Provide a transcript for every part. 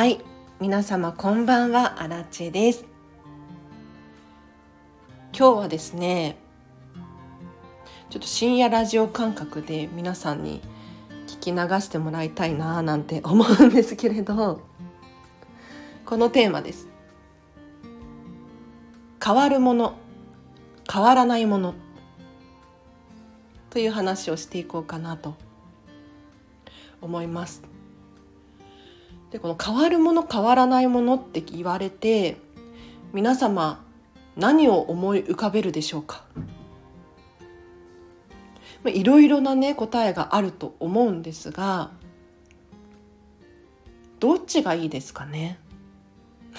はい。皆様こんばんは。アラチェです。今日はですねちょっと深夜ラジオ感覚で皆さんに聞き流してもらいたいななんて思うんですけれどこのテーマです。変わるもの変わらないものという話をしていこうかなと思います。でこの変わるもの変わらないものって言われて皆様何を思い浮かべるでしょうか？いろいろなね答えがあると思うんですがどっちがいいですかね？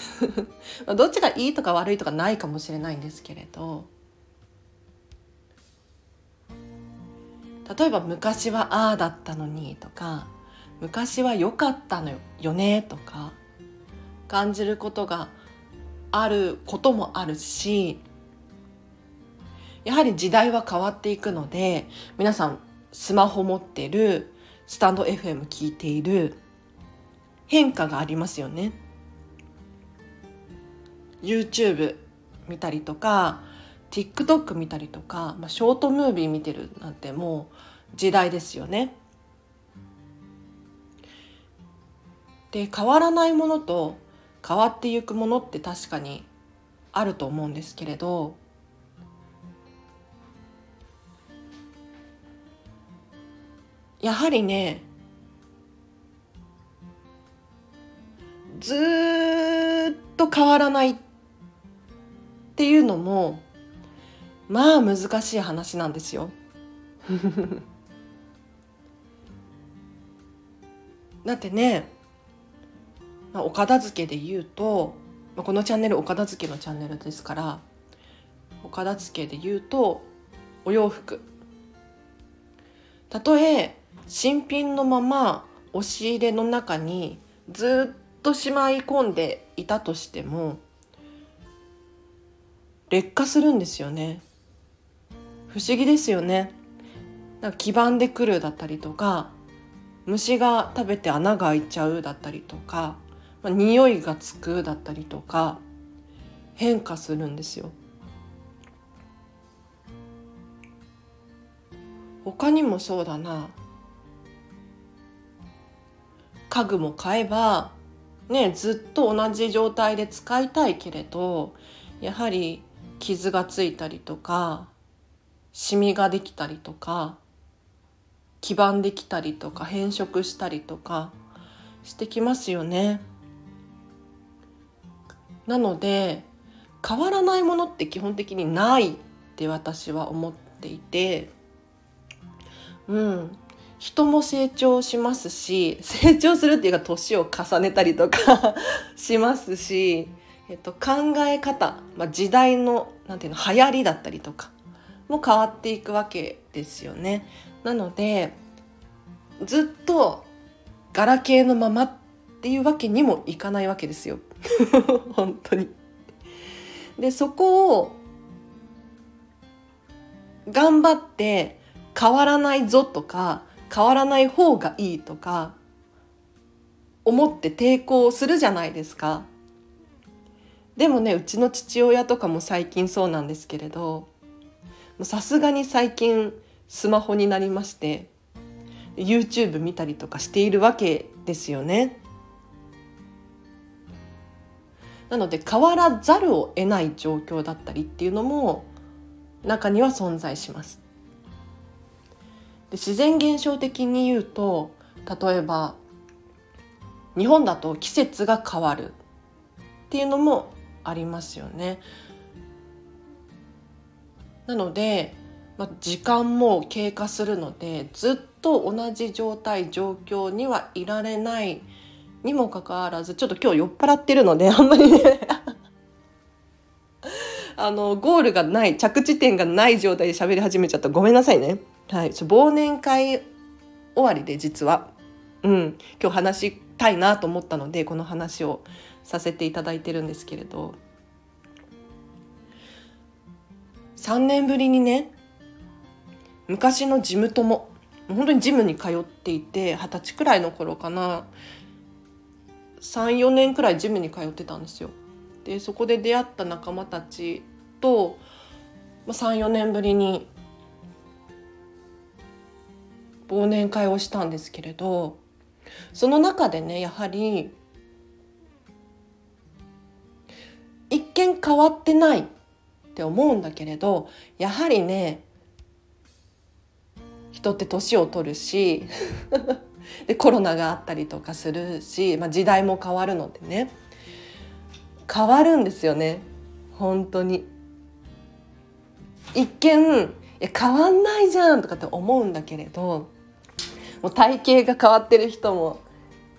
どっちがいいとか悪いとかないかもしれないんですけれど例えば昔はああだったのにとか昔は良かったのよねとか感じることがあることもあるしやはり時代は変わっていくので皆さんスマホ持ってるスタンド FM 聞いている変化がありますよね。YouTube 見たりとか TikTok 見たりとか、まあ、ショートムービー見てるなんてもう時代ですよね。で変わらないものと変わっていくものって確かにあると思うんですけれどやはりねずっと変わらないっていうのもまあ難しい話なんですよ。だってね、まあ、お片付けで言うと、まあ、このチャンネルお片付けのチャンネルですからお片付けで言うとお洋服。たとえ新品のまま押し入れの中にずっとしまい込んでいたとしても劣化するんですよね。不思議ですよね。なんか黄ばんでくるだったりとか虫が食べて穴が開いちゃうだったりとか、まあ、匂いがつくだったりとか変化するんですよ他にもそうだな家具も買えばねずっと同じ状態で使いたいけれどやはり傷がついたりとかシミができたりとか黄ばんできたりとか変色したりとかしてきますよね。なので変わらないものって基本的にないって私は思っていてうん人も成長しますし 成長するっていうか年を重ねたりとか しますしえっと、考え方、まあ、時代のなんていうの流行りだったりとかも変わっていくわけですよね。なのでずっとガラケーのままっっていうわけにもいかないわけですよ。本当に。でそこを頑張って変わらないぞとか変わらない方がいいとか思って抵抗するじゃないですか。でもねうちの父親とかも最近そうなんですけれどさすがに最近スマホになりまして YouTube 見たりとかしているわけですよね。なので変わらざるを得ない状況だったりっていうのも中には存在します。で自然現象的に言うと例えば日本だと季節が変わるっていうのもありますよね。なので、まあ、時間も経過するのでずっと同じ状態状況にはいられないにもかかわらずちょっと今日酔っ払ってるので あんまりね。あのゴールがない着地点がない状態で喋り始めちゃった。ごめんなさいね。はい、忘年会終わりで実は、うん、今日話したいなと思ったのでこの話をさせていただいてるんですけれど。3年ぶりにね昔のジム友。本当にジムに通っていて二十歳くらいの頃かな。34年くらいジムに通ってたんですよ。でそこで出会った仲間たちと34年ぶりに忘年会をしたんですけれどその中でねやはり一見変わってないって思うんだけれどやはりね人って年を取るし でコロナがあったりとかするし、まあ、時代も変わるのでね。変わるんですよね。本当に。一見いや変わんないじゃんとかって思うんだけれどもう体型が変わってる人も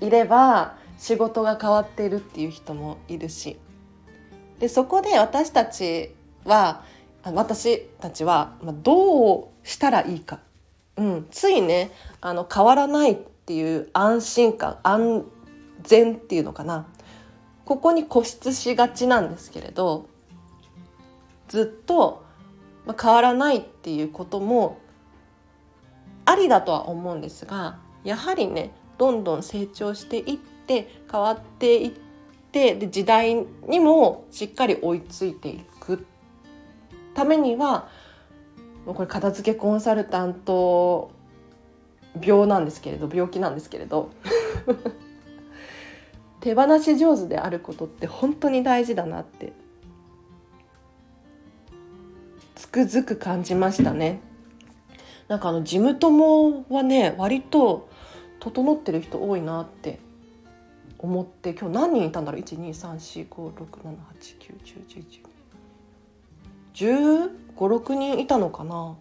いれば仕事が変わっているっていう人もいるし。でそこで私たちは私たちはどうしたらいいか、うん、ついねあの変わらないっていう安心感安全っていうのかな。ここに固執しがちなんですけれどずっと変わらないっていうこともありだとは思うんですがやはりねどんどん成長していって変わっていってで時代にもしっかり追いついていくためにはもうこれ片付けコンサルタント病なんですけれど病気なんですけれど。手放し上手であることって本当に大事だなって。つくづく感じましたね。なんかあの事務友はね割と整ってる人多いなって。思って今日何人いたんだろう？12345678910111516人いたのかな。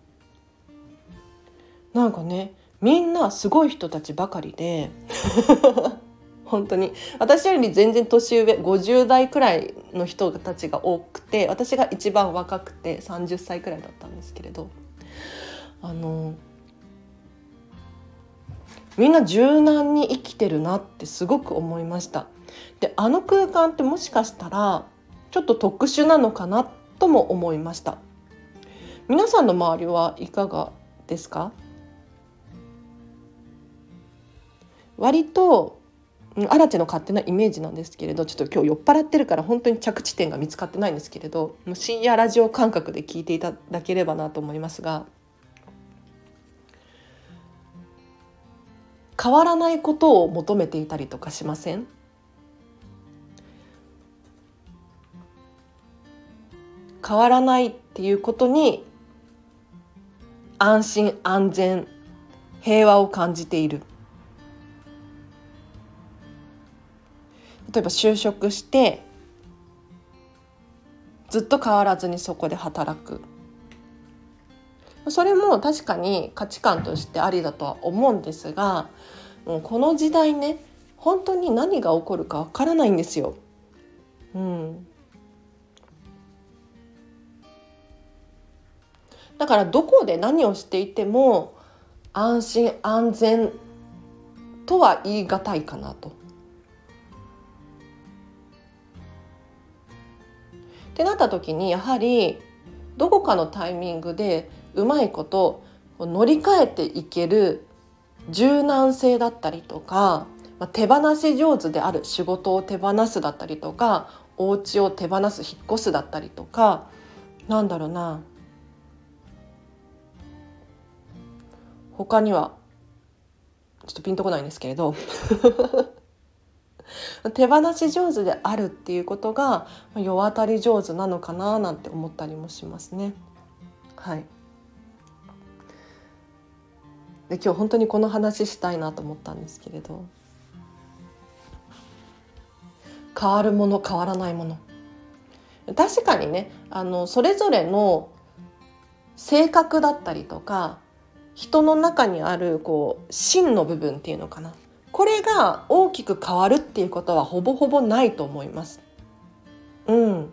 なんかねみんなすごい人たちばかりで。本当に。私より全然年上50代くらいの人たちが多くて私が一番若くて30歳くらいだったんですけれど。あのみんな柔軟に生きてるなってすごく思いました。であの空間ってもしかしたらちょっと特殊なのかなとも思いました。皆さんの周りはいかがですか？割とアラチェの勝手なイメージなんですけれどちょっと今日酔っ払ってるから本当に着地点が見つかってないんですけれど深夜ラジオ感覚で聞いていただければなと思いますが変わらないことを求めていたりとかしません？変わらないっていうことに安心安全平和を感じている。例えば就職してずっと変わらずにそこで働くそれも確かに価値観としてありだとは思うんですがもうこの時代ね本当に何が起こるかわからないんですよ。うん、だからどこで何をしていても安心安全とは言い難いかなと。ってなった時にやはりどこかのタイミングでうまいこと乗り換えていける柔軟性だったりとか手放し上手である仕事を手放すだったりとかお家を手放す引っ越すだったりとかなんだろうな。他にはちょっとピンとこないんですけれど。手放し上手であるっていうことが世渡り上手なのかななんて思ったりもしますね。はい。で今日本当にこの話したいなと思ったんですけれど。変わるもの変わらないもの。確かにねあのそれぞれの性格だったりとか人の中にあるこう芯の部分っていうのかな。これが大きく変わるっていうことはほぼほぼないと思います。うん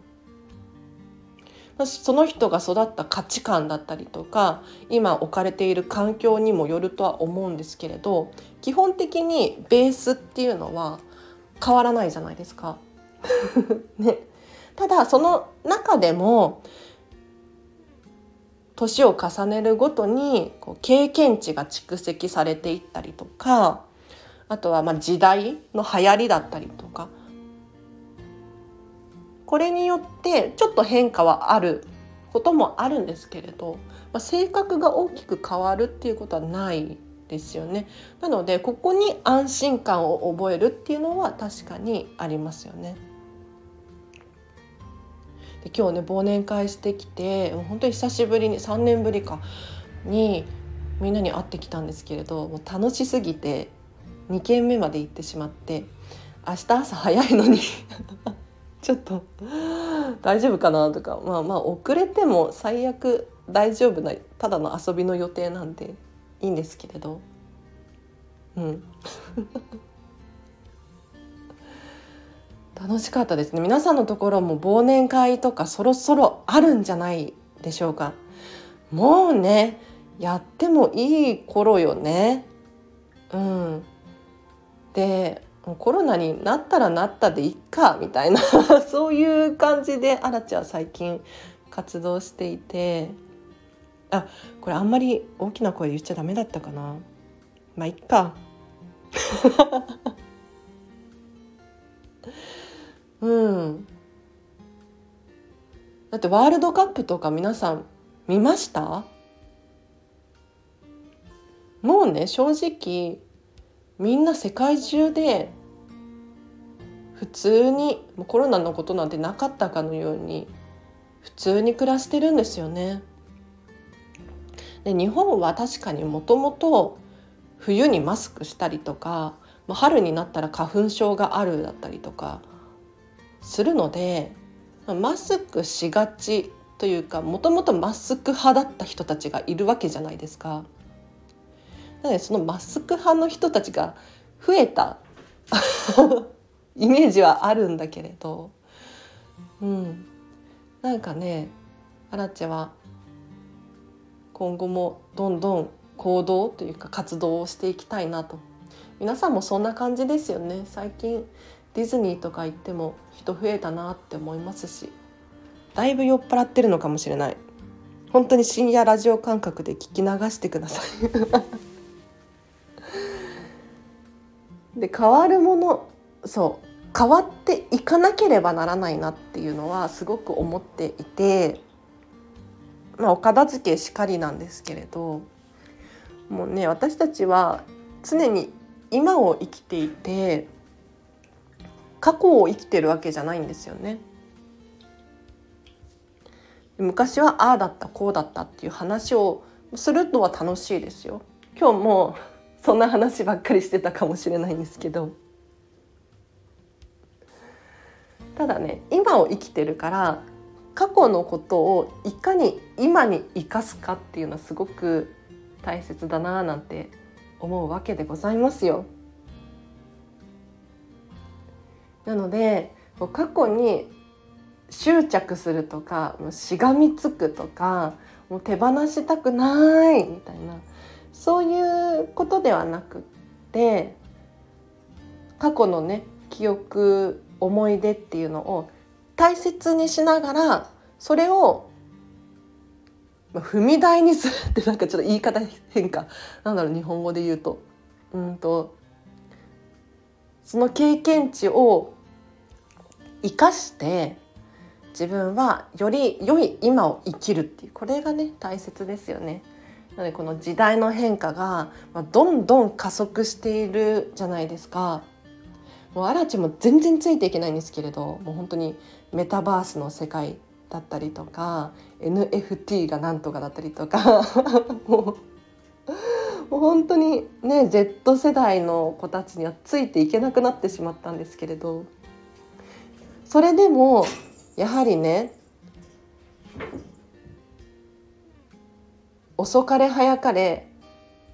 その人が育った価値観だったりとか今置かれている環境にもよるとは思うんですけれど基本的にベースっていうのは変わらないじゃないですか。ね、ただその中でも年を重ねるごとにこう経験値が蓄積されていったりとかあとはま時代の流行りだったりとかこれによってちょっと変化はあることもあるんですけれど、まあ、性格が大きく変わるっていうことはないですよね。なのでここに安心感を覚えるっていうのは確かにありますよね。で今日ね忘年会してきて本当に久しぶりに3年ぶりかにみんなに会ってきたんですけれどもう楽しすぎて2軒目まで行ってしまって明日朝早いのに ちょっと大丈夫かなとか。まあまあ遅れても最悪大丈夫なただの遊びの予定なんでいいんですけれど。うん。楽しかったですね。皆さんのところも忘年会とかそろそろあるんじゃないでしょうか。もうねやってもいい頃よね。うん。でコロナになったらなったでいっかみたいな そういう感じでアラチは最近活動していてあこれあんまり大きな声言っちゃダメだったかな。まあいっか。うん。だってワールドカップとか皆さん見ました？もうね正直みんな世界中で普通にコロナのことなんてなかったかのように普通に暮らしてるんですよね。で日本は確かにもともと冬にマスクしたりとか春になったら花粉症があるだったりとかするのでマスクしがちというかもともとマスク派だった人たちがいるわけじゃないですか。なのでそのマスク派の人たちが増えたイメージはあるんだけれど、うん、なんかねアラチェは今後もどんどん行動というか活動をしていきたいなと。皆さんもそんな感じですよね。最近ディズニーとか行っても人増えたなって思いますし。だいぶ酔っ払ってるのかもしれない。本当に深夜ラジオ感覚で聞き流してください。で変わるものそう変わっていかなければならないなっていうのはすごく思っていて、まあ、お片付けしかりなんですけれどもうね私たちは常に今を生きていて過去を生きてるわけじゃないんですよね。昔はああだったこうだったっていう話をするのは楽しいですよ。今日もそんな話ばっかりしてたかもしれないんですけどただね今を生きてるから過去のことをいかに今に生かすかっていうのはすごく大切だななんて思うわけでございますよ。なので過去に執着するとかしがみつくとかもう手放したくないみたいなそういうことではなくって過去のね記憶思い出っていうのを大切にしながらそれを踏み台にするってなんかちょっと言い方変化なんだろう日本語で言うとうんとその経験値を生かして自分はより良い今を生きるっていうこれがね大切ですよね。なのでこの時代の変化がどんどん加速しているじゃないですか。もうアラチも全然ついていけないんですけれどもう本当にメタバースの世界だったりとか NFT がなんとかだったりとか もうもう本当にね Z 世代の子たちにはついていけなくなってしまったんですけれどそれでもやはりね遅かれ早かれ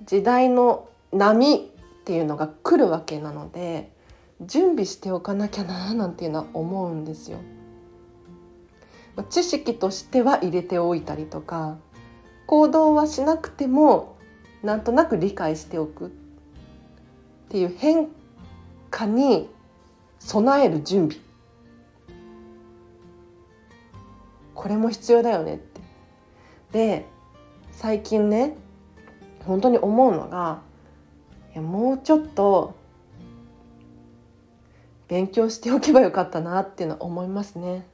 時代の波っていうのが来るわけなので準備しておかなきゃななんていうのは思うんですよ。知識としては入れておいたりとか行動はしなくてもなんとなく理解しておくっていう変化に備える準備これも必要だよねって。で最近ね本当に思うのがいやもうちょっと勉強しておけばよかったなっていうのは思いますね。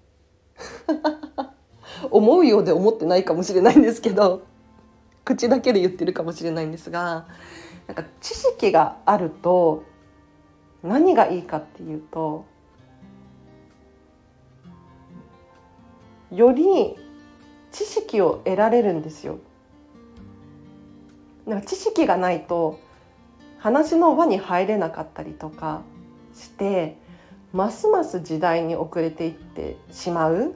思うようで思ってないかもしれないんですけど口だけで言ってるかもしれないんですがなんか知識があると何がいいかっていうとより知識を得られるんですよ。なんか知識がないと話の輪に入れなかったりとかしてますます時代に遅れていってしまう。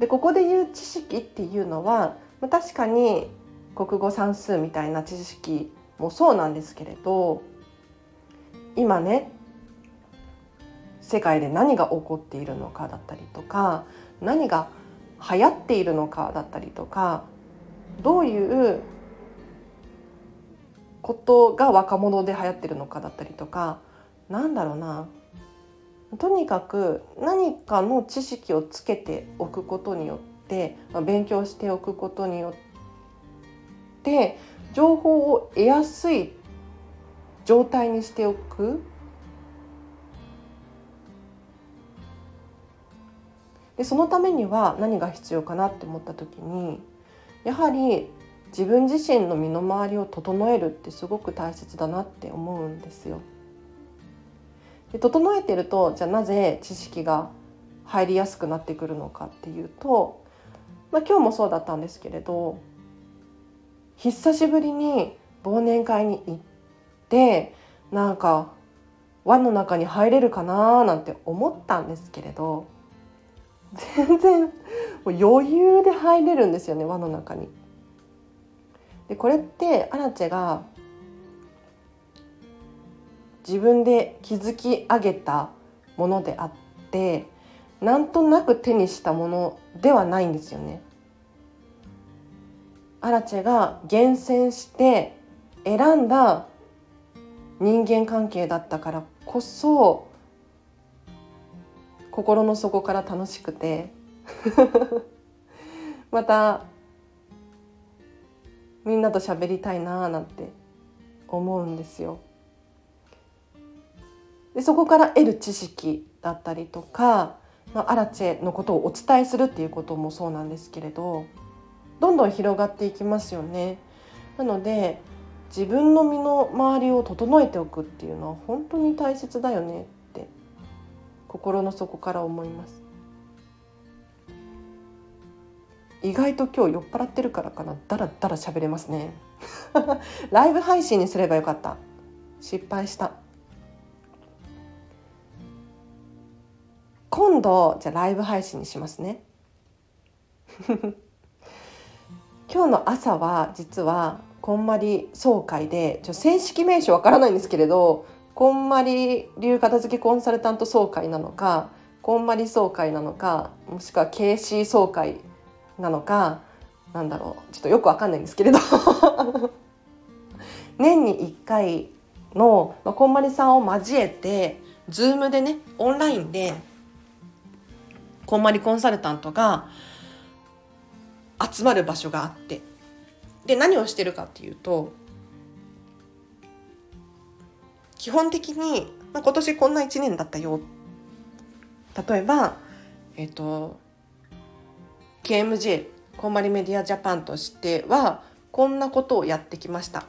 でここで言う知識っていうのは確かに国語算数みたいな知識もそうなんですけれど今ね世界で何が起こっているのかだったりとか何が流行っているのかだったりとかどういうことが若者で流行ってるのかだったりとかなんだろうな。とにかく何かの知識をつけておくことによって勉強しておくことによって情報を得やすい状態にしておく。でそのためには何が必要かなって思った時にやはり自分自身の身の回りを整えるってすごく大切だなって思うんですよ。で整えてるとじゃあなぜ知識が入りやすくなってくるのかっていうと、まあ、今日もそうだったんですけれど久しぶりに忘年会に行ってなんか輪の中に入れるかななんて思ったんですけれど全然もう余裕で入れるんですよね輪の中に。でこれってアラチェが自分で築き上げたものであってなんとなく手にしたものではないんですよね。アラチェが厳選して選んだ人間関係だったからこそ心の底から楽しくて またみんなと喋りたいなーなんて思うんですよ。でそこから得る知識だったりとか、まあ、アラチェのことをお伝えするっていうこともそうなんですけれどどんどん広がっていきますよね。なので自分の身の回りを整えておくっていうのは本当に大切だよねって心の底から思います。意外と今日酔っ払ってるからかな。だらだら喋れますね。ライブ配信にすればよかった。失敗した。今度じゃあライブ配信にしますね。今日の朝は実はこんまり総会でちょ正式名称わからないんですけれどこんまり流片付けコンサルタント総会なのかこんまり総会なのかもしくは KC 総会なのかなんだろう。ちょっとよくわかんないんですけれど。年に1回の、まあ、こんまりさんを交えて Zoom でねオンラインでこんまりコンサルタントが集まる場所があって。で何をしてるかっていうと基本的に、まあ、今年こんな1年だったよ。例えばえっ、ー、と KMJ こんまりメディアジャパンとしてはこんなことをやってきました。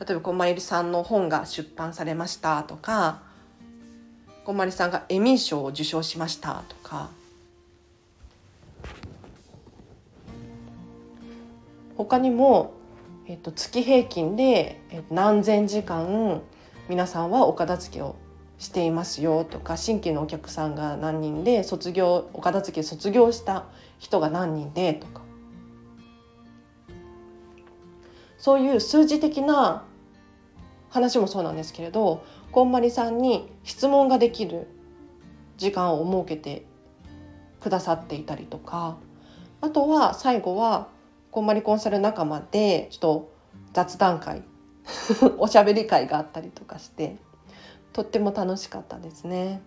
例えばこんまりさんの本が出版されましたとかこんまりさんがエミー賞を受賞しましたとか。他にも、えっと、月平均で何千時間皆さんはお片付けをしていますよとか新規のお客さんが何人で卒業お片付け卒業した人が何人でとか。そういう数字的な話もそうなんですけれどこんまりさんに質問ができる時間を設けてくださっていたりとかあとは最後はこんまりコンサル仲間でちょっと雑談会 おしゃべり会があったりとかしてとっても楽しかったですね。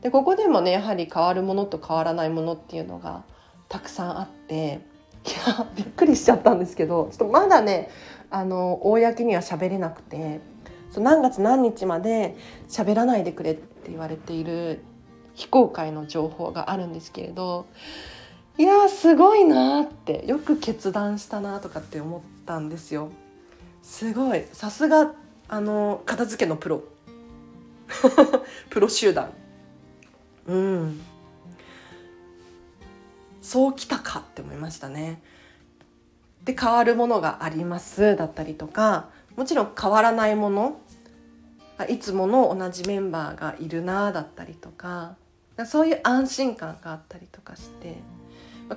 でここでもねやはり変わるものと変わらないものっていうのがたくさんあって いやびっくりしちゃったんですけどちょっとまだねあの公には喋れなくてそう何月何日まで喋らないでくれって言われている非公開の情報があるんですけれどいやすごいなってよく決断したなとかって思ったんですよ。すごいさすがあの片付けのプロ。プロ集団。うん。そうきたかって思いましたね。で変わるものがありますだったりとか。もちろん変わらないもの。いつもの同じメンバーがいるなだったりとか。そういう安心感があったりとかして。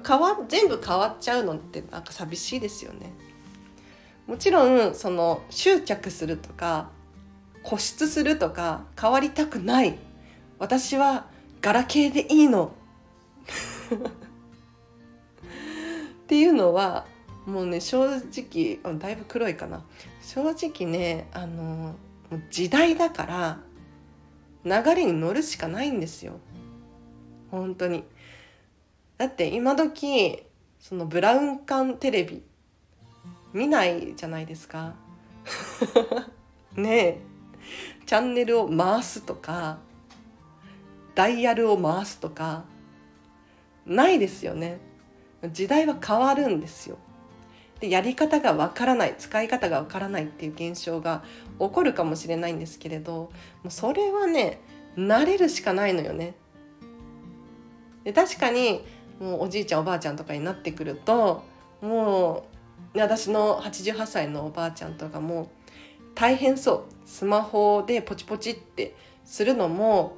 変わ全部変わっちゃうのってなんか寂しいですよね。もちろんその執着するとか固執するとか変わりたくない。私はガラケーでいいの。っていうのはもうね正直だいぶ黒いかな。正直ねあの時代だから流れに乗るしかないんですよ。本当に。だって今時そのブラウン管テレビ見ないじゃないですか。ねえ。チャンネルを回すとかダイヤルを回すとかないですよね。時代は変わるんですよ。でやり方がわからない使い方がわからないっていう現象が起こるかもしれないんですけれどもうそれはね慣れるしかないのよね。で確かにもうおじいちゃんおばあちゃんとかになってくるともう私の88歳のおばあちゃんとかも大変そう。スマホでポチポチってするのも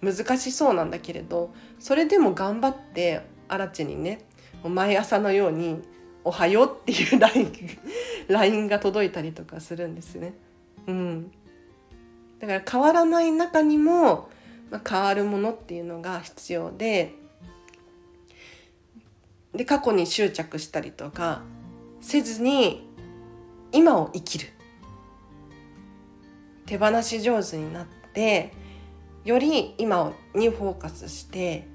難しそうなんだけれどそれでも頑張ってアラチにね毎朝のように「おはよう」っていう LINE, LINE が届いたりとかするんですね。うん、だから変わらない中にも、まあ、変わるものっていうのが必要で。で過去に執着したりとかせずに今を生きる。手放し上手になってより今にフォーカスして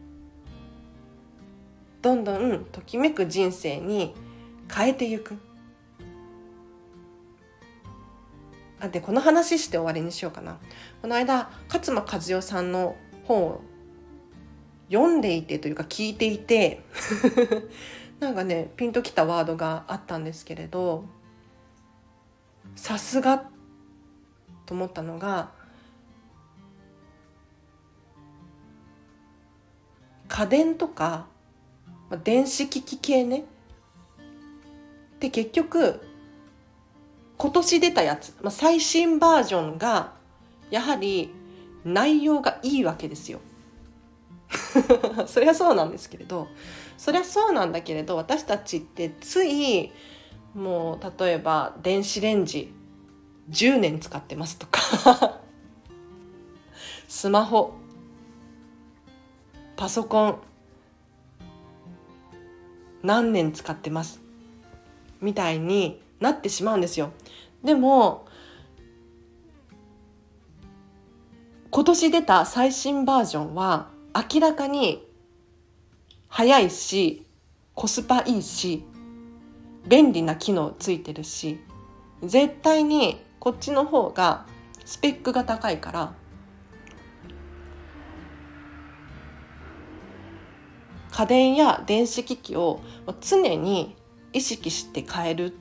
どんどんときめく人生に変えていく。あでこの話して終わりにしようかな。この間勝間和代さんの本を読んでいてというか聞いていてなんかねピンときたワードがあったんですけれどさすがと思ったのが家電とか電子機器系ねで結局今年出たやつ、まあ、最新バージョンがやはり内容がいいわけですよ。そりゃそうなんですけれどそりゃそうなんだけれど私たちってついもう例えば電子レンジ10年使ってますとか スマホパソコン何年使ってますみたいになってしまうんですよ。でも今年出た最新バージョンは明らかに早いしコスパいいし便利な機能ついてるし絶対にこっちの方がスペックが高いから家電や電子機器を常に意識して変える。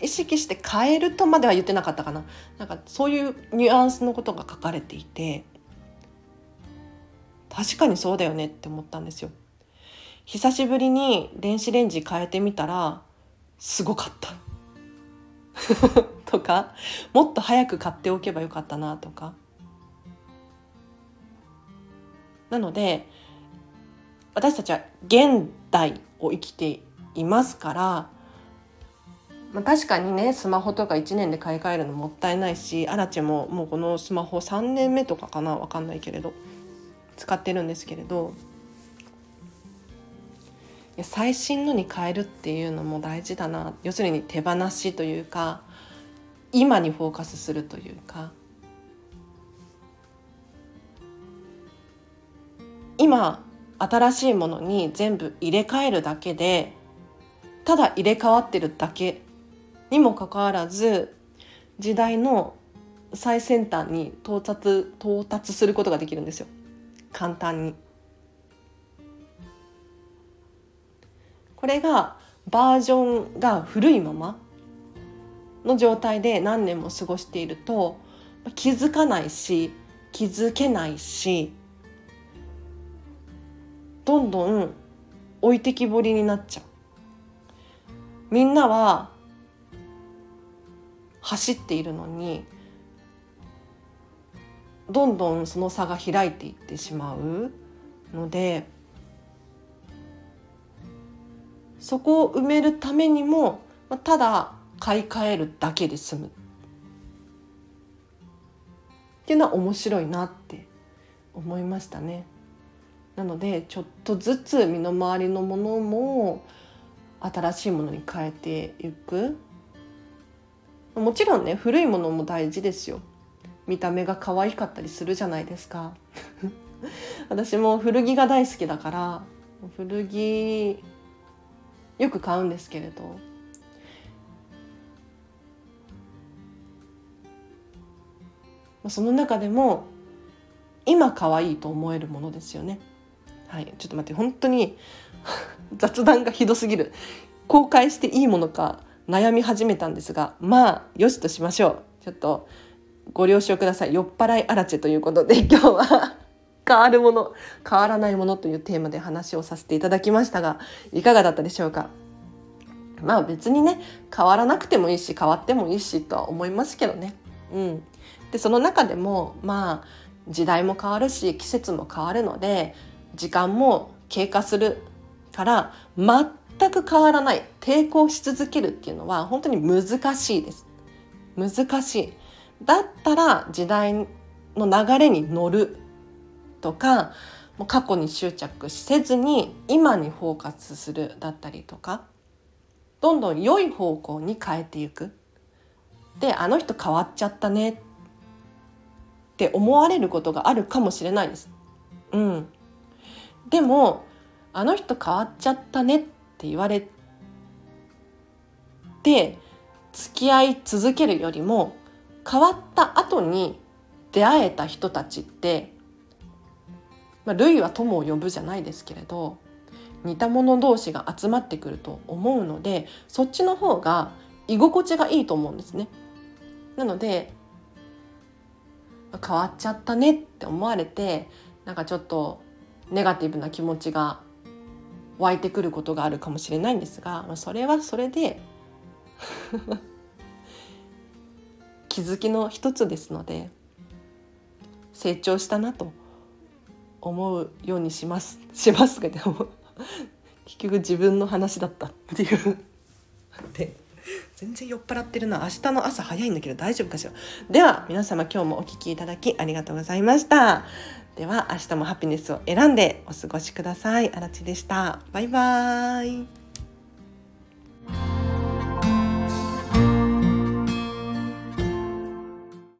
意識して変えるとまでは言ってなかったかな。なんかそういうニュアンスのことが書かれていて。確かにそうだよねって思ったんですよ。久しぶりに電子レンジ変えてみたらすごかった。とかもっと早く買っておけばよかったなとか。なので私たちは現代を生きていますから、まあ、確かにねスマホとか1年で買い替えるのもったいないしアラチェももうこのスマホ3年目とかかな分かんないけれど。使ってるんですけれど最新のに変えるっていうのも大事だな。要するに手放しというか今にフォーカスするというか。今新しいものに全部入れ替えるだけでただ入れ替わってるだけにもかかわらず時代の最先端に到達到達することができるんですよ。簡単に。これがバージョンが古いままの状態で何年も過ごしていると気づかないし気づけないしどんどん置いてきぼりになっちゃうみんなは走っているのにどんどんその差が開いていってしまうのでそこを埋めるためにもただ買い替えるだけで済む。っていうのは面白いなって思いましたね。なのでちょっとずつ身の回りのものも新しいものに変えていく。もちろんね古いものも大事ですよ。見た目が可愛かったりするじゃないですか。私も古着が大好きだから古着よく買うんですけれど。その中でも今可愛いと思えるものですよね。はい、ちょっと待って本当に 雑談がひどすぎる。公開していいものか悩み始めたんですがまあよしとしましょう。ちょっとご了承ください。酔っ払いアラチェということで今日は変わるもの変わらないものというテーマで話をさせていただきましたがいかがだったでしょうか？まあ別にね変わらなくてもいいし変わってもいいしとは思いますけどね。うん。でその中でもまあ時代も変わるし季節も変わるので時間も経過するから全く変わらない抵抗し続けるっていうのは本当に難しいです。難しい。だったら時代の流れに乗るとかもう過去に執着せずに今にフォーカスするだったりとかどんどん良い方向に変えていく。であの人変わっちゃったね。って思われることがあるかもしれないです。うん、でもあの人変わっちゃったね。って言われて付き合い続けるよりも変わった後に出会えた人たちって、まあ、類は友を呼ぶじゃないですけれど似た者同士が集まってくると思うのでそっちの方が居心地がいいと思うんですね。なので変わっちゃったねって思われてなんかちょっとネガティブな気持ちが湧いてくることがあるかもしれないんですが、それはそれで 気づきの一つですので成長したなと思うようにします しますけども結局自分の話だったっていうで全然酔っ払ってるな明日の朝早いんだけど大丈夫かしら？では皆様今日もお聴きいただきありがとうございましたでは明日もハピネスを選んでお過ごしください。あらちでした。バイバーイ。